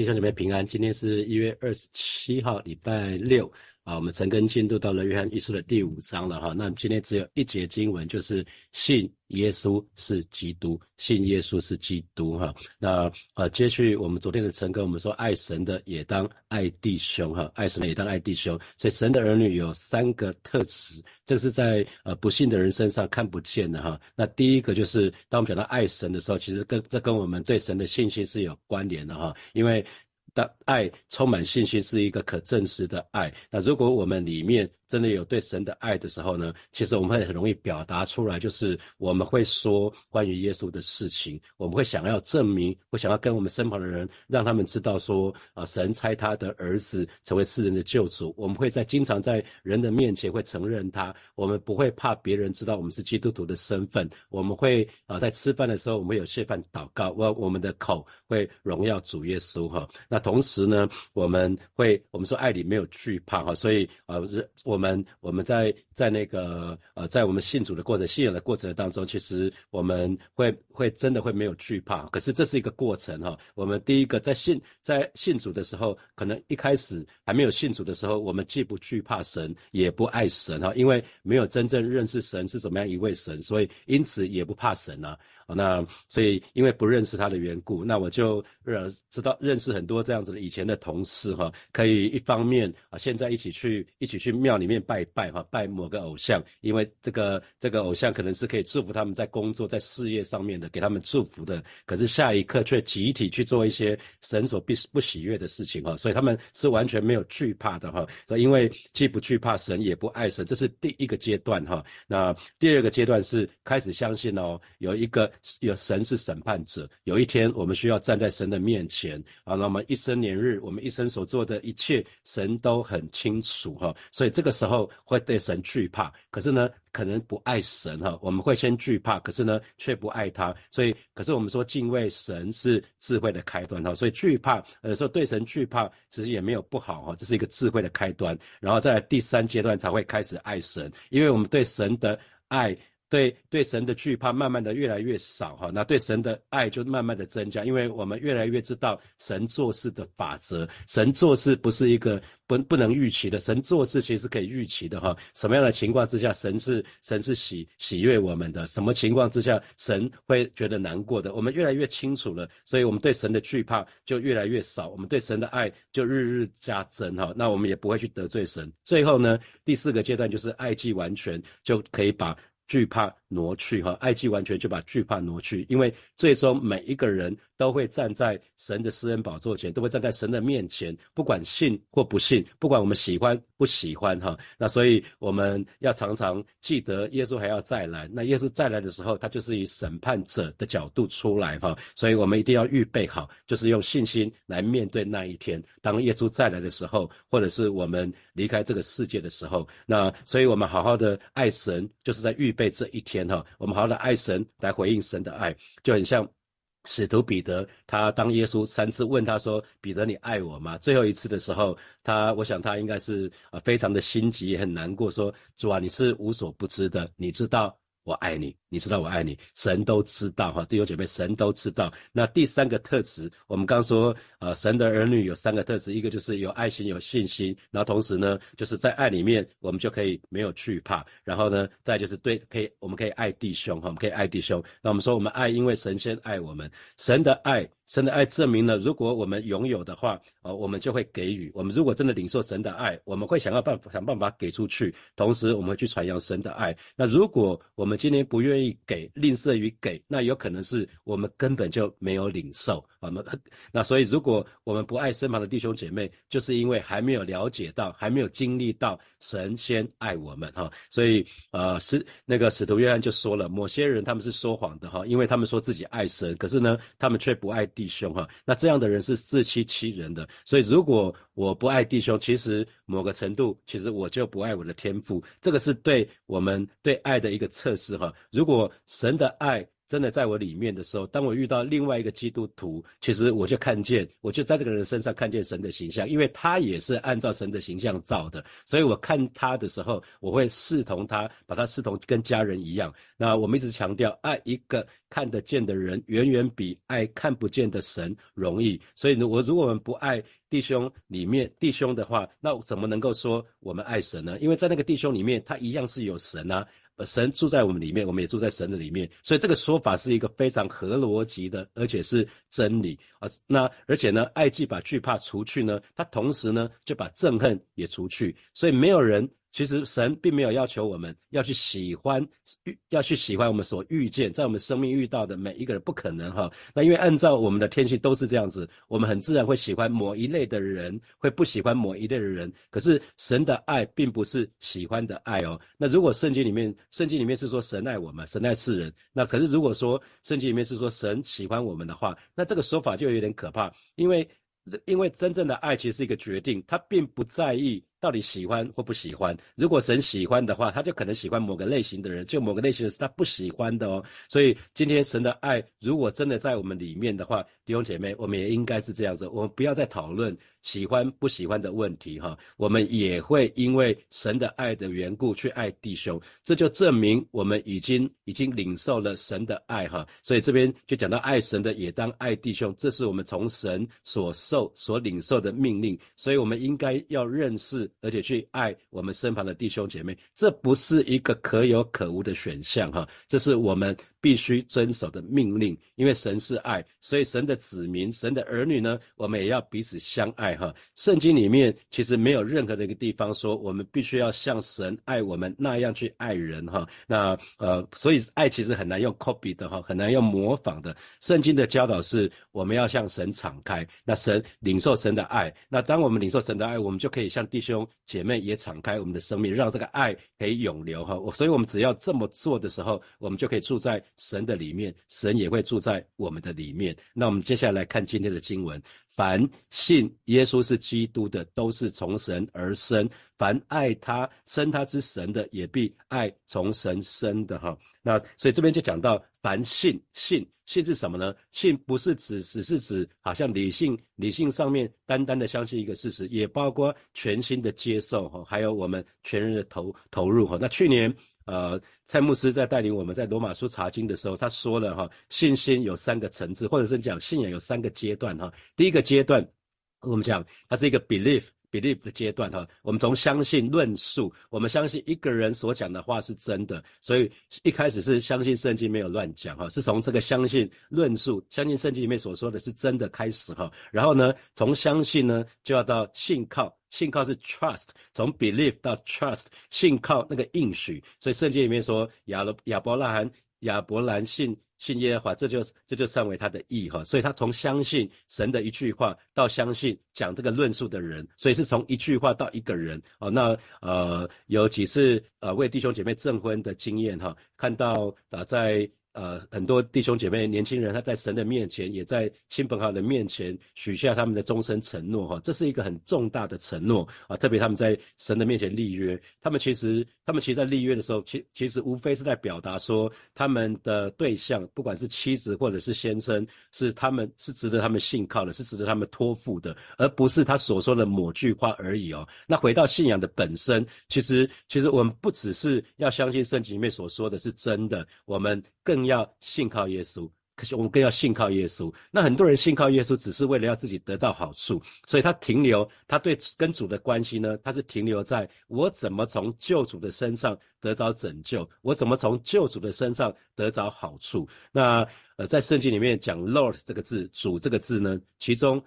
弟兄姐妹平安，今天是一月二十七号，礼拜六。啊。我们陈根进度到了约翰一书的第五章了哈。那今天只有一节经文，就是信耶稣是基督，信耶稣是基督哈。那呃，接续我们昨天的陈根，我们说爱神的也当爱弟兄哈，爱神的也当爱弟兄。所以神的儿女有三个特质，这是在呃不信的人身上看不见的哈。那第一个就是当我们讲到爱神的时候，其实跟这跟我们对神的信心是有关联的哈，因为。的爱充满信心是一个可证实的爱。那如果我们里面真的有对神的爱的时候呢，其实我们会很容易表达出来，就是我们会说关于耶稣的事情，我们会想要证明，会想要跟我们身旁的人，让他们知道说，啊，神差他的儿子成为世人的救主。我们会在经常在人的面前会承认他，我们不会怕别人知道我们是基督徒的身份。我们会啊，在吃饭的时候，我们有谢饭祷告，我我们的口会荣耀主耶稣哈。那同时呢，我们会我们说爱里没有惧怕哈，所以呃，我。我们我们在在那个呃，在我们信主的过程、信仰的过程当中，其实我们会会真的会没有惧怕。可是这是一个过程哈。我们第一个在信在信主的时候，可能一开始还没有信主的时候，我们既不惧怕神，也不爱神哈，因为没有真正认识神是怎么样一位神，所以因此也不怕神啊。那所以因为不认识他的缘故，那我就呃知道认识很多这样子的以前的同事哈，可以一方面啊现在一起去一起去庙里面拜拜哈，拜某个偶像，因为这个这个偶像可能是可以祝福他们在工作在事业上面的，给他们祝福的，可是下一刻却集体去做一些神所必不喜悦的事情哈，所以他们是完全没有惧怕的哈，所以因为既不惧怕神也不爱神，这是第一个阶段哈，那第二个阶段是开始相信哦有一个。有神是审判者，有一天我们需要站在神的面前啊。那么一生年日，我们一生所做的一切，神都很清楚哈。所以这个时候会对神惧怕，可是呢，可能不爱神哈。我们会先惧怕，可是呢，却不爱他。所以，可是我们说敬畏神是智慧的开端哈。所以惧怕，有时候对神惧怕，其实也没有不好哈。这是一个智慧的开端，然后在第三阶段才会开始爱神，因为我们对神的爱。对对神的惧怕慢慢的越来越少哈，那对神的爱就慢慢的增加，因为我们越来越知道神做事的法则，神做事不是一个不不能预期的，神做事其实可以预期的哈。什么样的情况之下，神是神是喜喜悦我们的，什么情况之下，神会觉得难过的，我们越来越清楚了，所以我们对神的惧怕就越来越少，我们对神的爱就日日加增哈。那我们也不会去得罪神。最后呢，第四个阶段就是爱既完全，就可以把。惧怕挪去哈，爱既完全就把惧怕挪去，因为最终每一个人都会站在神的私恩宝座前，都会站在神的面前，不管信或不信，不管我们喜欢不喜欢哈，那所以我们要常常记得耶稣还要再来，那耶稣再来的时候，他就是以审判者的角度出来哈，所以我们一定要预备好，就是用信心来面对那一天，当耶稣再来的时候，或者是我们离开这个世界的时候，那所以我们好好的爱神，就是在预。备这一天哈，我们好好的爱神来回应神的爱，就很像使徒彼得，他当耶稣三次问他说：“彼得，你爱我吗？”最后一次的时候，他我想他应该是啊非常的心急，也很难过，说：“主啊，你是无所不知的，你知道。”我爱你，你知道我爱你，神都知道哈，弟兄姐妹，神都知道。那第三个特质，我们刚说，呃，神的儿女有三个特质，一个就是有爱心、有信心，然后同时呢，就是在爱里面，我们就可以没有惧怕，然后呢，再就是对，可以，我们可以爱弟兄哈，我们可以爱弟兄。那我们说，我们爱，因为神仙爱我们，神的爱。神的爱证明了，如果我们拥有的话，呃，我们就会给予。我们如果真的领受神的爱，我们会想要办法想办法给出去，同时我们会去传扬神的爱。那如果我们今天不愿意给，吝啬于给，那有可能是我们根本就没有领受。我们 那所以，如果我们不爱身旁的弟兄姐妹，就是因为还没有了解到，还没有经历到神先爱我们哈。所以，呃，使那个使徒约翰就说了，某些人他们是说谎的哈，因为他们说自己爱神，可是呢，他们却不爱。弟兄哈，那这样的人是自欺欺人的。所以，如果我不爱弟兄，其实某个程度，其实我就不爱我的天赋。这个是对我们对爱的一个测试哈。如果神的爱。真的在我里面的时候，当我遇到另外一个基督徒，其实我就看见，我就在这个人身上看见神的形象，因为他也是按照神的形象造的，所以我看他的时候，我会视同他，把他视同跟家人一样。那我们一直强调，爱一个看得见的人，远远比爱看不见的神容易。所以呢，我如果我们不爱弟兄里面弟兄的话，那怎么能够说我们爱神呢？因为在那个弟兄里面，他一样是有神啊。神住在我们里面，我们也住在神的里面，所以这个说法是一个非常合逻辑的，而且是真理啊。那而且呢，爱既把惧怕除去呢，他同时呢就把憎恨也除去，所以没有人。其实神并没有要求我们要去喜欢要去喜欢我们所遇见在我们生命遇到的每一个人，不可能哈。那因为按照我们的天性都是这样子，我们很自然会喜欢某一类的人，会不喜欢某一类的人。可是神的爱并不是喜欢的爱哦。那如果圣经里面圣经里面是说神爱我们，神爱世人，那可是如果说圣经里面是说神喜欢我们的话，那这个说法就有点可怕，因为因为真正的爱其实是一个决定，他并不在意。到底喜欢或不喜欢？如果神喜欢的话，他就可能喜欢某个类型的人；就某个类型的是他不喜欢的哦。所以今天神的爱如果真的在我们里面的话，弟兄姐妹，我们也应该是这样子。我们不要再讨论喜欢不喜欢的问题哈。我们也会因为神的爱的缘故去爱弟兄，这就证明我们已经已经领受了神的爱哈。所以这边就讲到爱神的也当爱弟兄，这是我们从神所受所领受的命令。所以我们应该要认识。而且去爱我们身旁的弟兄姐妹，这不是一个可有可无的选项哈，这是我们。必须遵守的命令，因为神是爱，所以神的子民、神的儿女呢，我们也要彼此相爱哈。圣经里面其实没有任何的一个地方说我们必须要像神爱我们那样去爱人哈。那呃，所以爱其实很难用 copy 的哈，很难用模仿的。圣经的教导是我们要向神敞开，那神领受神的爱，那当我们领受神的爱，我们就可以向弟兄姐妹也敞开我们的生命，让这个爱可以永留哈。我所以我们只要这么做的时候，我们就可以住在。神的里面，神也会住在我们的里面。那我们接下来看今天的经文：凡信耶稣是基督的，都是从神而生；凡爱他、生他之神的，也必爱从神生的。哈，那所以这边就讲到，凡信信信是什么呢？信不是指只是指好像理性理性上面单单的相信一个事实，也包括全心的接受哈，还有我们全人的投投入哈。那去年。呃，蔡牧师在带领我们在罗马书查经的时候，他说了哈，信心有三个层次，或者是讲信仰有三个阶段哈。第一个阶段，我们讲它是一个 belief。Believe 的阶段哈，我们从相信论述，我们相信一个人所讲的话是真的，所以一开始是相信圣经没有乱讲哈，是从这个相信论述，相信圣经里面所说的是真的开始哈，然后呢，从相信呢就要到信靠，信靠是 trust，从 believe 到 trust，信靠那个应许，所以圣经里面说亚罗亚伯拉罕亚伯兰信。信耶和华，这就这就称为他的义哈，所以他从相信神的一句话到相信讲这个论述的人，所以是从一句话到一个人哦。那呃有几次呃为弟兄姐妹证婚的经验哈，看到啊在。呃，很多弟兄姐妹、年轻人，他在神的面前，也在亲朋好友的面前许下他们的终身承诺，哈，这是一个很重大的承诺啊。特别他们在神的面前立约，他们其实，他们其实，在立约的时候，其其实无非是在表达说，他们的对象，不管是妻子或者是先生，是他们是值得他们信靠的，是值得他们托付的，而不是他所说的某句话而已哦。那回到信仰的本身，其实，其实我们不只是要相信圣经里面所说的是真的，我们。更要信靠耶稣，可是我们更要信靠耶稣。那很多人信靠耶稣，只是为了要自己得到好处，所以他停留，他对跟主的关系呢，他是停留在我怎么从救主的身上得着拯救，我怎么从救主的身上得着好处。那呃，在圣经里面讲 Lord 这个字，主这个字呢，其中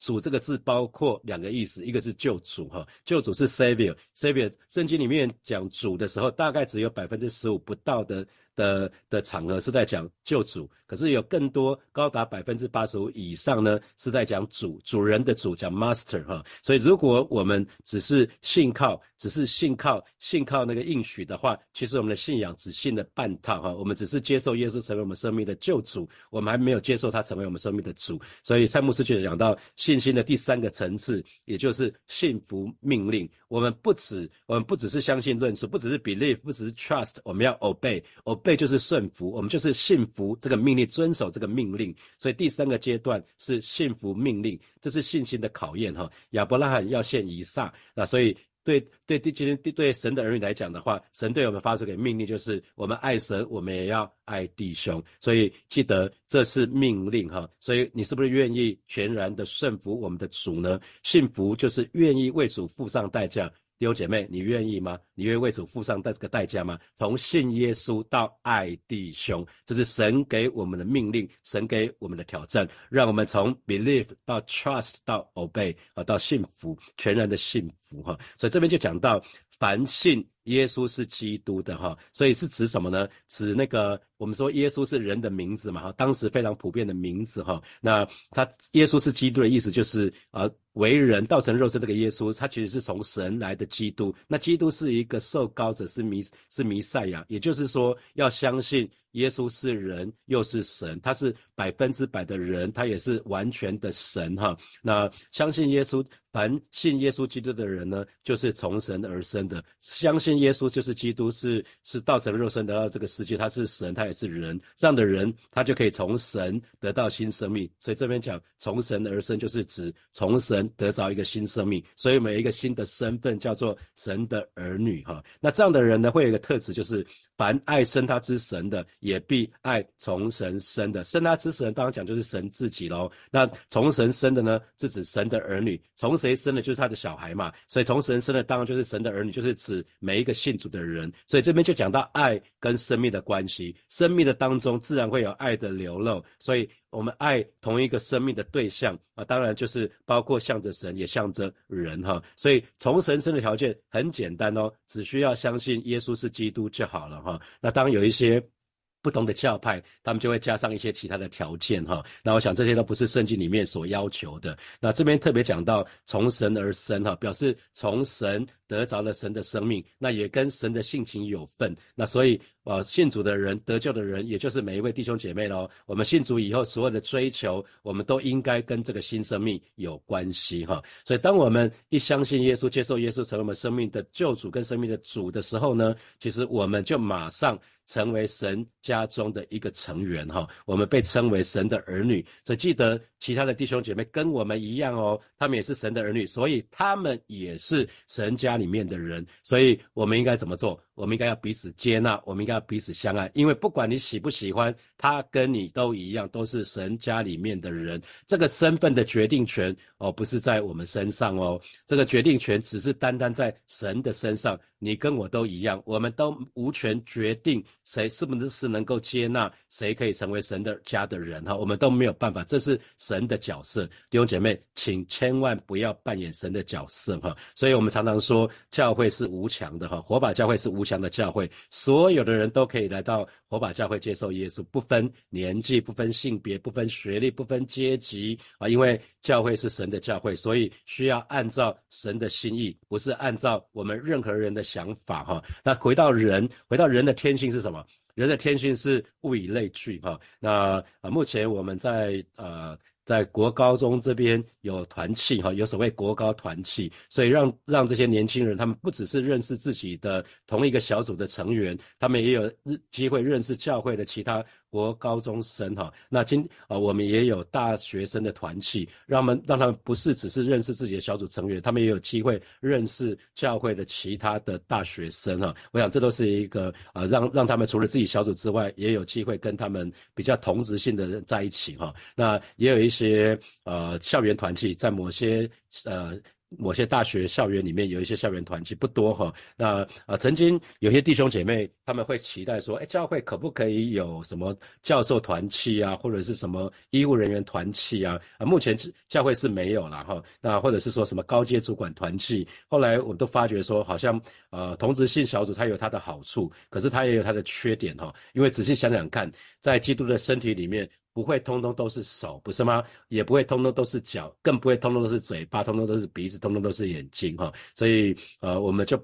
主这个字包括两个意思，一个是救主哈，救主是 Savior，Savior。圣经里面讲主的时候，大概只有百分之十五不到的。的的场合是在讲救主，可是有更多高达百分之八十五以上呢，是在讲主主人的主，讲 master 哈。所以如果我们只是信靠，只是信靠信靠那个应许的话，其实我们的信仰只信了半套哈。我们只是接受耶稣成为我们生命的救主，我们还没有接受他成为我们生命的主。所以蔡牧师就讲到信心的第三个层次，也就是信服命令。我们不止我们不只是相信论述，不只是 believe，不只是 trust，我们要 obey。背就是顺服，我们就是信服这个命令，遵守这个命令。所以第三个阶段是信服命令，这是信心的考验哈。亚伯拉罕要献以撒，那所以对对对，今天对神的儿女来讲的话，神对我们发出的命令，就是我们爱神，我们也要爱弟兄。所以记得这是命令哈。所以你是不是愿意全然的顺服我们的主呢？幸福就是愿意为主付上代价。弟兄姐妹，你愿意吗？你愿意为主付上这个代价吗？从信耶稣到爱弟兄，这是神给我们的命令，神给我们的挑战，让我们从 believe 到 trust 到 obey 啊，到幸福，全然的幸福哈。所以这边就讲到，凡信耶稣是基督的哈，所以是指什么呢？指那个我们说耶稣是人的名字嘛哈，当时非常普遍的名字哈。那他耶稣是基督的意思就是啊。为人道成肉身这个耶稣，他其实是从神来的基督。那基督是一个受膏者，是弥是弥赛亚，也就是说要相信耶稣是人又是神，他是百分之百的人，他也是完全的神哈。那相信耶稣，凡信耶稣基督的人呢，就是从神而生的。相信耶稣就是基督，是是道成肉身来到这个世界，他是神，他也是人。这样的人，他就可以从神得到新生命。所以这边讲从神而生，就是指从神。得着一个新生命，所以每一个新的身份叫做神的儿女哈。那这样的人呢，会有一个特质，就是凡爱生他之神的，也必爱从神生的。生他之神，当然讲就是神自己喽。那从神生的呢，是指神的儿女。从谁生的，就是他的小孩嘛。所以从神生的，当然就是神的儿女，就是指每一个信主的人。所以这边就讲到爱跟生命的关系，生命的当中自然会有爱的流露。所以。我们爱同一个生命的对象啊，当然就是包括向着神，也向着人哈。所以从神生的条件很简单哦，只需要相信耶稣是基督就好了哈。那当有一些不同的教派，他们就会加上一些其他的条件哈。那我想这些都不是圣经里面所要求的。那这边特别讲到从神而生哈，表示从神。得着了神的生命，那也跟神的性情有份。那所以，呃，信主的人得救的人，也就是每一位弟兄姐妹喽。我们信主以后，所有的追求，我们都应该跟这个新生命有关系哈。所以，当我们一相信耶稣，接受耶稣成为我们生命的救主跟生命的主的时候呢，其实我们就马上成为神家中的一个成员哈。我们被称为神的儿女。所以，记得其他的弟兄姐妹跟我们一样哦，他们也是神的儿女，所以他们也是神家家。里面的人，所以我们应该怎么做？我们应该要彼此接纳，我们应该要彼此相爱，因为不管你喜不喜欢他，跟你都一样，都是神家里面的人。这个身份的决定权哦，不是在我们身上哦，这个决定权只是单单在神的身上。你跟我都一样，我们都无权决定谁是不是是能够接纳，谁可以成为神的家的人哈，我们都没有办法，这是神的角色。弟兄姐妹，请千万不要扮演神的角色哈。所以我们常常说，教会是无墙的哈，火把教会是无墙的教会，所有的人都可以来到火把教会接受耶稣，不分年纪，不分性别，不分学历，不分阶级啊，因为教会是神的教会，所以需要按照神的心意，不是按照我们任何人的。想法哈，那回到人，回到人的天性是什么？人的天性是物以类聚哈。那啊，目前我们在呃。在国高中这边有团契哈，有所谓国高团契，所以让让这些年轻人，他们不只是认识自己的同一个小组的成员，他们也有机会认识教会的其他国高中生哈。那今啊，我们也有大学生的团契，让他们让他们不是只是认识自己的小组成员，他们也有机会认识教会的其他的大学生哈。我想这都是一个啊，让让他们除了自己小组之外，也有机会跟他们比较同质性的人在一起哈。那也有一。些呃校园团契，在某些呃某些大学校园里面有一些校园团契不多哈。那呃曾经有些弟兄姐妹他们会期待说，哎，教会可不可以有什么教授团契啊，或者是什么医务人员团契啊？啊，目前教会是没有了哈。那或者是说什么高阶主管团契？后来我们都发觉说，好像呃同质性小组它有它的好处，可是它也有它的缺点哈。因为仔细想想看，在基督的身体里面。不会通通都是手，不是吗？也不会通通都是脚，更不会通通都是嘴巴，通通都是鼻子，通通都是眼睛，哈。所以，呃，我们就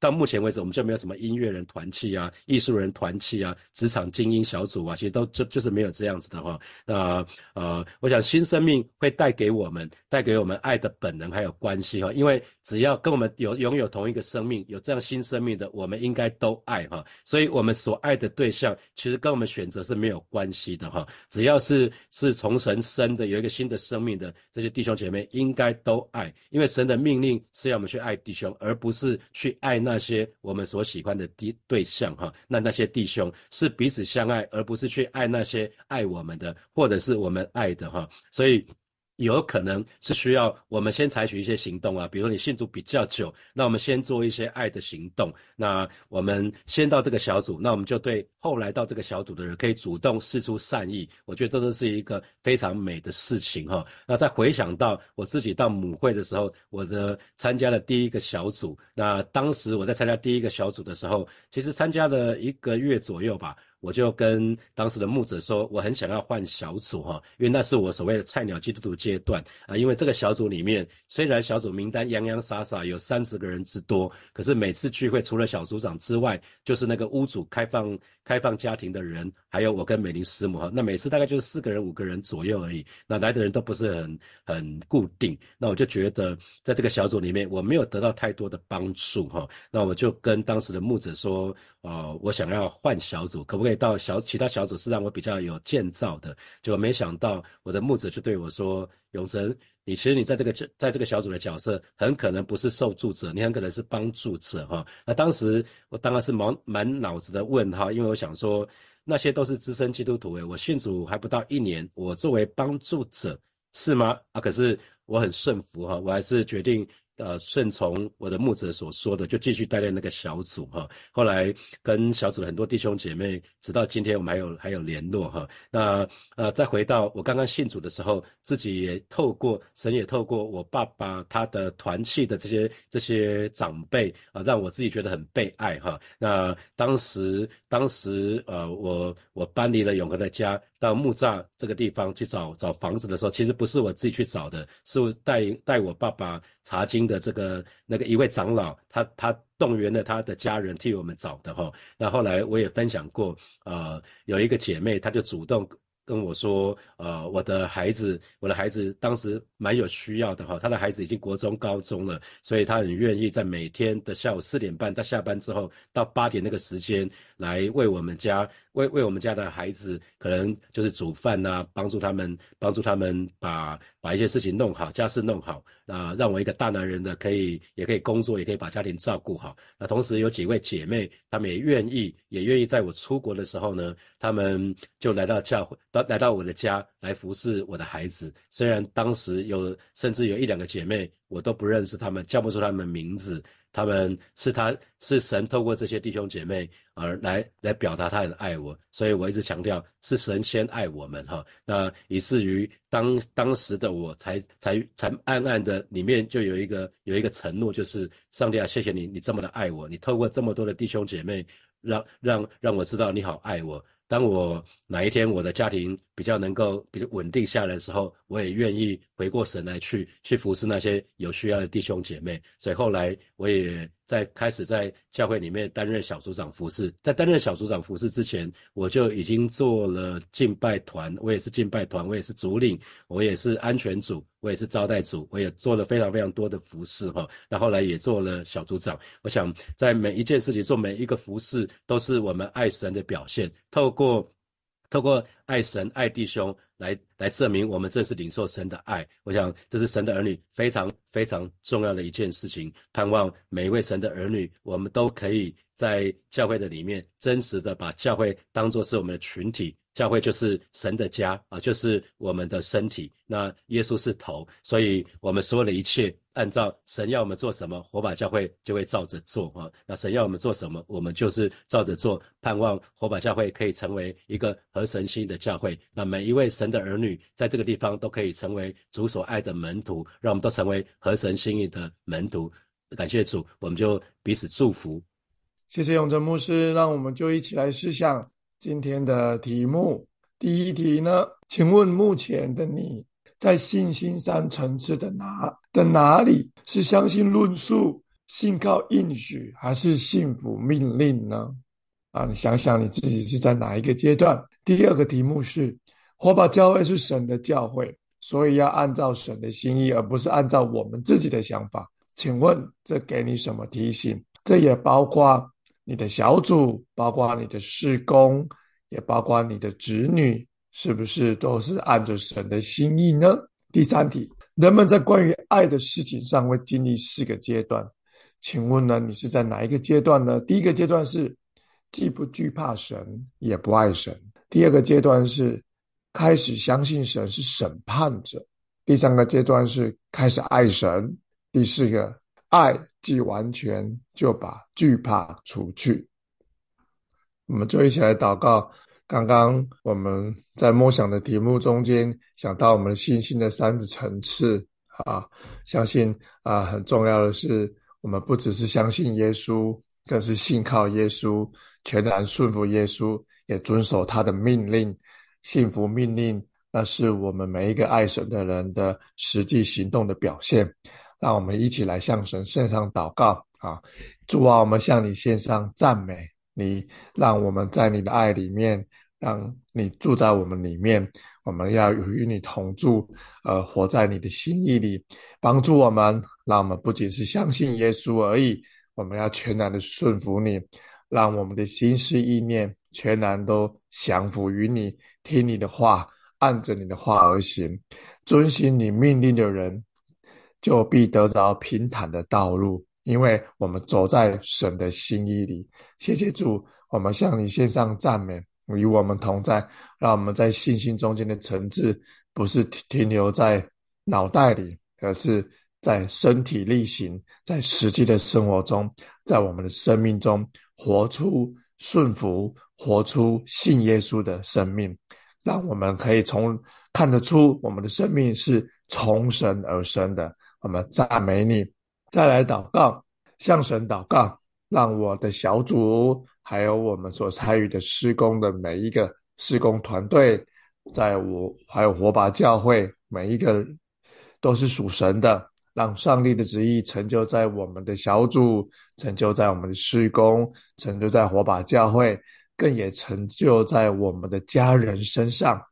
到目前为止，我们就没有什么音乐人团契啊、艺术人团契啊、职场精英小组啊，其实都就就是没有这样子的哈。那呃，我想新生命会带给我们、带给我们爱的本能还有关系哈。因为只要跟我们有拥有同一个生命、有这样新生命的，我们应该都爱哈。所以，我们所爱的对象其实跟我们选择是没有关系的哈。只要是是从神生的，有一个新的生命的这些弟兄姐妹，应该都爱，因为神的命令是要我们去爱弟兄，而不是去爱。那那些我们所喜欢的弟对象哈，那那些弟兄是彼此相爱，而不是去爱那些爱我们的，或者是我们爱的哈，所以。有可能是需要我们先采取一些行动啊，比如说你信主比较久，那我们先做一些爱的行动。那我们先到这个小组，那我们就对后来到这个小组的人可以主动示出善意。我觉得这都是一个非常美的事情哈。那再回想到我自己到母会的时候，我的参加了第一个小组，那当时我在参加第一个小组的时候，其实参加了一个月左右吧。我就跟当时的牧者说，我很想要换小组哈，因为那是我所谓的菜鸟基督徒阶段啊。因为这个小组里面，虽然小组名单洋洋洒洒有三十个人之多，可是每次聚会除了小组长之外，就是那个屋主开放开放家庭的人，还有我跟美玲师母哈。那每次大概就是四个人五个人左右而已，那来的人都不是很很固定。那我就觉得在这个小组里面，我没有得到太多的帮助哈。那我就跟当时的牧者说，呃，我想要换小组，可不可以？以到小其他小组是让我比较有建造的，就没想到我的牧者就对我说：“永成，你其实你在这个在这个小组的角色，很可能不是受助者，你很可能是帮助者。”哈，那当时我当然是满满脑子的问号，因为我想说那些都是资深基督徒诶，我信主还不到一年，我作为帮助者是吗？啊，可是我很顺服哈，我还是决定。呃，顺从我的牧者所说的，就继续带领那个小组哈。后来跟小组的很多弟兄姐妹，直到今天我们还有还有联络哈。那呃，再回到我刚刚信主的时候，自己也透过神也透过我爸爸他的团契的这些这些长辈啊，让我自己觉得很被爱哈。那当时当时呃，我我搬离了永和的家。到木栅这个地方去找找房子的时候，其实不是我自己去找的，是带带我爸爸查经的这个那个一位长老，他他动员了他的家人替我们找的哈。那后来我也分享过，呃，有一个姐妹，她就主动。跟我说，呃，我的孩子，我的孩子当时蛮有需要的哈，他的孩子已经国中、高中了，所以他很愿意在每天的下午四点半到下班之后到八点那个时间来为我们家，为为我们家的孩子，可能就是煮饭呐，帮助他们，帮助他们把把一些事情弄好，家事弄好，那让我一个大男人的可以也可以工作，也可以把家庭照顾好。那同时有几位姐妹，她们也愿意，也愿意在我出国的时候呢，她们就来到教会。到来到我的家来服侍我的孩子，虽然当时有甚至有一两个姐妹，我都不认识他们，叫不出她们名字。他们是他是神透过这些弟兄姐妹而来来表达他很爱我，所以我一直强调是神先爱我们哈。那以至于当当时的我才才才暗暗的里面就有一个有一个承诺，就是上帝啊，谢谢你，你这么的爱我，你透过这么多的弟兄姐妹，让让让我知道你好爱我。当我哪一天我的家庭比较能够比较稳定下来的时候，我也愿意回过神来去去服侍那些有需要的弟兄姐妹。所以后来我也在开始在教会里面担任小组长服侍。在担任小组长服侍之前，我就已经做了敬拜团，我也是敬拜团，我也是主领，我也是安全组，我也是招待组，我也做了非常非常多的服侍哈。那后来也做了小组长。我想在每一件事情做每一个服侍，都是我们爱神的表现。透过，透过爱神爱弟兄来来证明我们正是领受神的爱。我想这是神的儿女非常非常重要的一件事情。盼望每一位神的儿女，我们都可以在教会的里面真实的把教会当作是我们的群体。教会就是神的家啊，就是我们的身体。那耶稣是头，所以我们所有的一切按照神要我们做什么，火把教会就会照着做啊。那神要我们做什么，我们就是照着做。盼望火把教会可以成为一个合神心意的教会。那每一位神的儿女在这个地方都可以成为主所爱的门徒，让我们都成为合神心意的门徒。感谢主，我们就彼此祝福。谢谢永贞牧师，让我们就一起来思想。今天的题目，第一题呢？请问目前的你在信心上层次的哪的哪里是相信论述信靠应许还是信服命令呢？啊，你想想你自己是在哪一个阶段？第二个题目是：火把教会是神的教会，所以要按照神的心意，而不是按照我们自己的想法。请问这给你什么提醒？这也包括你的小组，包括你的事工，也包括你的子女，是不是都是按着神的心意呢？第三题，人们在关于爱的事情上会经历四个阶段，请问呢，你是在哪一个阶段呢？第一个阶段是。既不惧怕神，也不爱神。第二个阶段是开始相信神是审判者。第三个阶段是开始爱神。第四个，爱既完全，就把惧怕除去。我们就一起来祷告。刚刚我们在默想的题目中间，想到我们信心的三个层次啊，相信啊，很重要的是，我们不只是相信耶稣，更是信靠耶稣。全然顺服耶稣，也遵守他的命令，信服命令，那是我们每一个爱神的人的实际行动的表现。让我们一起来向神献上祷告啊！主啊，我们向你献上赞美，你让我们在你的爱里面，让你住在我们里面。我们要与你同住，呃，活在你的心意里，帮助我们。让我们不仅是相信耶稣而已，我们要全然的顺服你。让我们的心思意念全然都降服于你，听你的话，按着你的话而行，遵行你命令的人，就必得着平坦的道路。因为我们走在神的心意里。谢谢主，我们向你献上赞美，与我们同在。让我们在信心中间的层次，不是停留在脑袋里，而是在身体力行，在实际的生活中，在我们的生命中。活出顺服，活出信耶稣的生命，让我们可以从看得出我们的生命是从神而生的。我们赞美你，再来祷告，向神祷告，让我的小组还有我们所参与的施工的每一个施工团队，在我还有火把教会，每一个都是属神的。让上帝的旨意成就在我们的小组，成就在我们的施工，成就在火把教会，更也成就在我们的家人身上。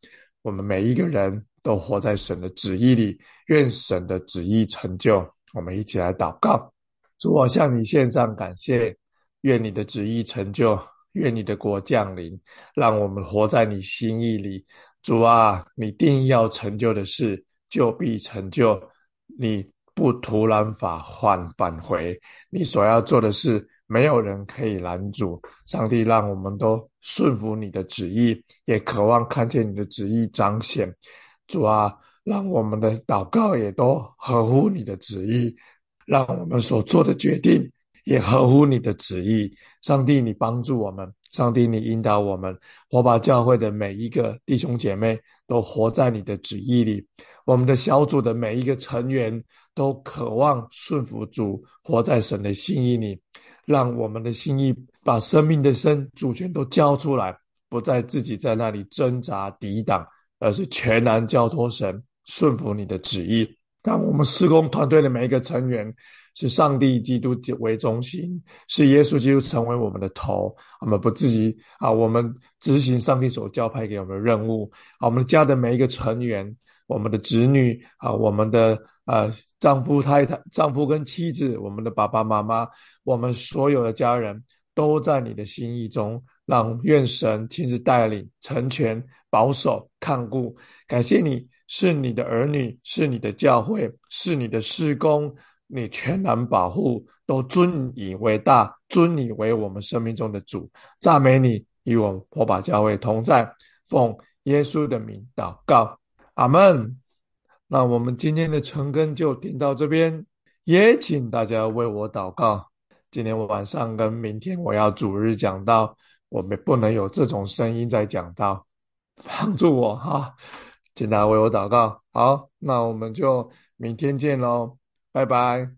我们每一个人都活在神的旨意里，愿神的旨意成就。我们一起来祷告：主，我向你献上感谢，愿你的旨意成就，愿你的国降临，让我们活在你心意里。主啊，你定要成就的事，就必成就。你。不突然返还返回，你所要做的事，没有人可以拦阻。上帝让我们都顺服你的旨意，也渴望看见你的旨意彰显。主啊，让我们的祷告也都合乎你的旨意，让我们所做的决定也合乎你的旨意。上帝，你帮助我们，上帝，你引导我们，我把教会的每一个弟兄姐妹都活在你的旨意里。我们的小组的每一个成员都渴望顺服主，活在神的心意里，让我们的心意把生命的生主权都交出来，不再自己在那里挣扎抵挡，而是全然交托神，顺服你的旨意。让我们施工团队的每一个成员是上帝基督为中心，是耶稣基督成为我们的头，我们不自己啊，我们执行上帝所交派给我们的任务啊，我们家的每一个成员。我们的子女啊，我们的呃丈夫太太、丈夫跟妻子，我们的爸爸妈妈，我们所有的家人都在你的心意中，让愿神亲自带领、成全、保守、看顾。感谢你是你的儿女，是你的教会，是你的事工，你全然保护，都尊你为大，尊你为我们生命中的主。赞美你，与我们火把教会同在，奉耶稣的名祷告。阿门。那我们今天的晨更就听到这边，也请大家为我祷告。今天晚上跟明天我要主日讲到，我们不能有这种声音在讲到，帮助我哈，请大家为我祷告。好，那我们就明天见喽，拜拜。